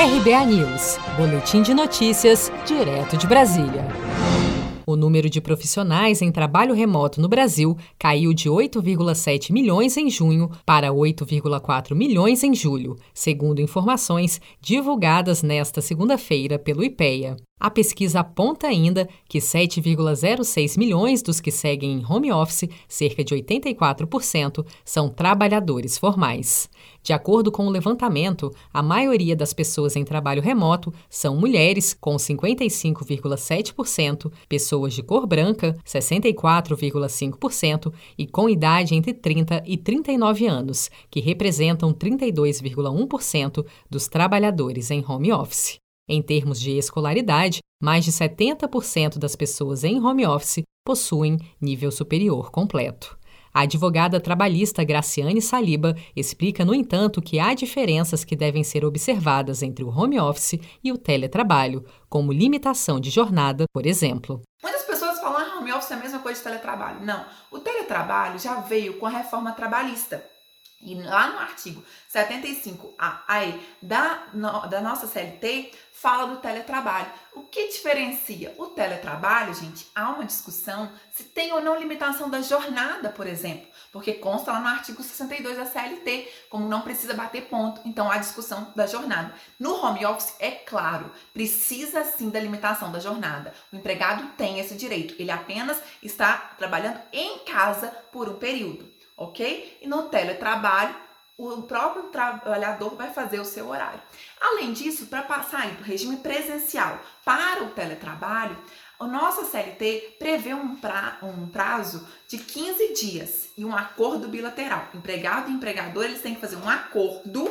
RBA News, Boletim de Notícias, direto de Brasília. O número de profissionais em trabalho remoto no Brasil caiu de 8,7 milhões em junho para 8,4 milhões em julho, segundo informações divulgadas nesta segunda-feira pelo IPEA. A pesquisa aponta ainda que 7,06 milhões dos que seguem em home office, cerca de 84%, são trabalhadores formais. De acordo com o levantamento, a maioria das pessoas em trabalho remoto são mulheres, com 55,7%, pessoas de cor branca, 64,5%, e com idade entre 30 e 39 anos, que representam 32,1% dos trabalhadores em home office. Em termos de escolaridade, mais de 70% das pessoas em home office possuem nível superior completo. A advogada trabalhista Graciane Saliba explica, no entanto, que há diferenças que devem ser observadas entre o home office e o teletrabalho, como limitação de jornada, por exemplo. Muitas pessoas falam que ah, home office é a mesma coisa de teletrabalho. Não, o teletrabalho já veio com a reforma trabalhista. E lá no artigo 75A da, da nossa CLT fala do teletrabalho. O que diferencia o teletrabalho, gente? Há uma discussão se tem ou não limitação da jornada, por exemplo, porque consta lá no artigo 62 da CLT, como não precisa bater ponto, então há discussão da jornada. No home office, é claro, precisa sim da limitação da jornada. O empregado tem esse direito, ele apenas está trabalhando em casa por um período ok? E no teletrabalho, o próprio trabalhador vai fazer o seu horário. Além disso, para passar do regime presencial para o teletrabalho, a nossa CLT prevê um, pra, um prazo de 15 dias e um acordo bilateral. Empregado e empregador eles têm que fazer um acordo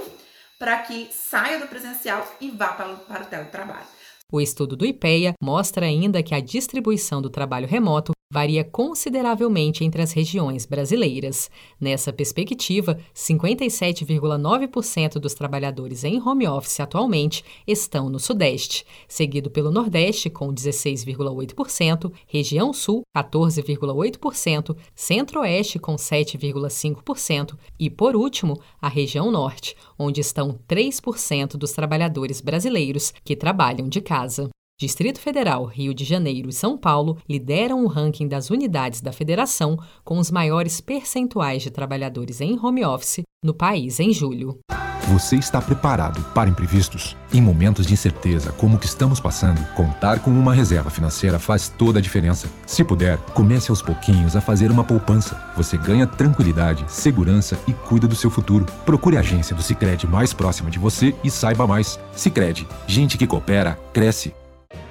para que saia do presencial e vá para, para o teletrabalho. O estudo do IPEA mostra ainda que a distribuição do trabalho remoto varia consideravelmente entre as regiões brasileiras. Nessa perspectiva, 57,9% dos trabalhadores em home office atualmente estão no Sudeste, seguido pelo Nordeste, com 16,8%, região Sul, 14,8%, Centro-Oeste, com 7,5% e, por último, a região Norte, onde estão 3% dos trabalhadores brasileiros que trabalham de casa. Distrito Federal, Rio de Janeiro e São Paulo lideram o ranking das unidades da federação com os maiores percentuais de trabalhadores em home office no país em julho. Você está preparado para imprevistos? Em momentos de incerteza como o que estamos passando, contar com uma reserva financeira faz toda a diferença. Se puder, comece aos pouquinhos a fazer uma poupança. Você ganha tranquilidade, segurança e cuida do seu futuro. Procure a agência do Sicredi mais próxima de você e saiba mais. Sicredi, gente que coopera cresce